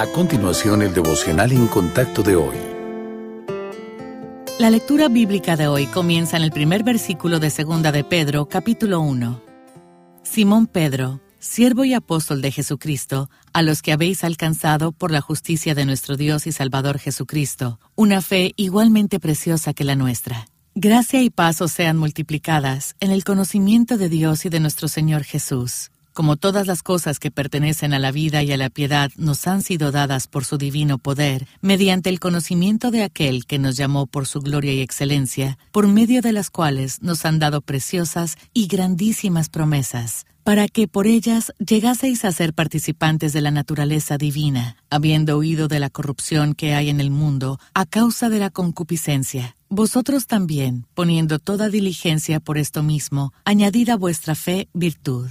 A continuación, el devocional en contacto de hoy. La lectura bíblica de hoy comienza en el primer versículo de Segunda de Pedro, capítulo 1. Simón Pedro, siervo y apóstol de Jesucristo, a los que habéis alcanzado por la justicia de nuestro Dios y Salvador Jesucristo, una fe igualmente preciosa que la nuestra. Gracia y paz os sean multiplicadas en el conocimiento de Dios y de nuestro Señor Jesús como todas las cosas que pertenecen a la vida y a la piedad nos han sido dadas por su divino poder, mediante el conocimiento de aquel que nos llamó por su gloria y excelencia, por medio de las cuales nos han dado preciosas y grandísimas promesas, para que por ellas llegaseis a ser participantes de la naturaleza divina, habiendo huido de la corrupción que hay en el mundo a causa de la concupiscencia. Vosotros también, poniendo toda diligencia por esto mismo, añadid a vuestra fe virtud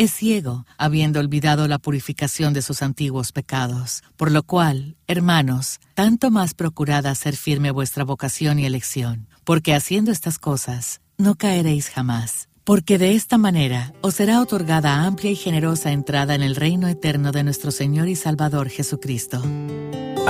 es ciego, habiendo olvidado la purificación de sus antiguos pecados. Por lo cual, hermanos, tanto más procurad hacer firme vuestra vocación y elección, porque haciendo estas cosas, no caeréis jamás. Porque de esta manera os será otorgada amplia y generosa entrada en el reino eterno de nuestro Señor y Salvador Jesucristo.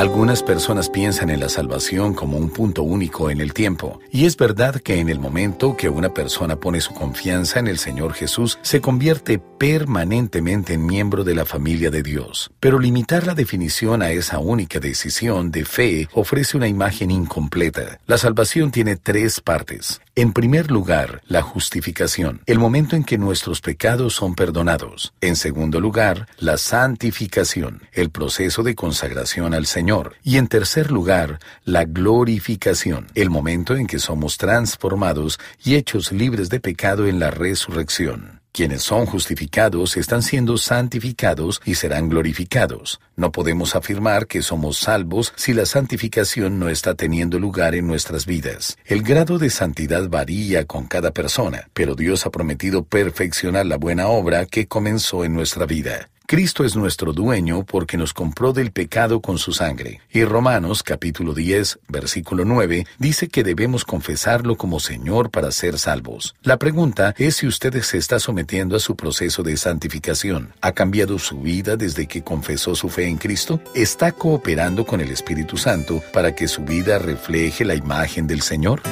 Algunas personas piensan en la salvación como un punto único en el tiempo, y es verdad que en el momento que una persona pone su confianza en el Señor Jesús, se convierte permanentemente en miembro de la familia de Dios. Pero limitar la definición a esa única decisión de fe ofrece una imagen incompleta. La salvación tiene tres partes. En primer lugar, la justificación, el momento en que nuestros pecados son perdonados. En segundo lugar, la santificación, el proceso de consagración al Señor. Y en tercer lugar, la glorificación, el momento en que somos transformados y hechos libres de pecado en la resurrección. Quienes son justificados están siendo santificados y serán glorificados. No podemos afirmar que somos salvos si la santificación no está teniendo lugar en nuestras vidas. El grado de santidad varía con cada persona, pero Dios ha prometido perfeccionar la buena obra que comenzó en nuestra vida. Cristo es nuestro dueño porque nos compró del pecado con su sangre. Y Romanos capítulo 10, versículo 9, dice que debemos confesarlo como Señor para ser salvos. La pregunta es si usted se está sometiendo a su proceso de santificación. ¿Ha cambiado su vida desde que confesó su fe en Cristo? ¿Está cooperando con el Espíritu Santo para que su vida refleje la imagen del Señor?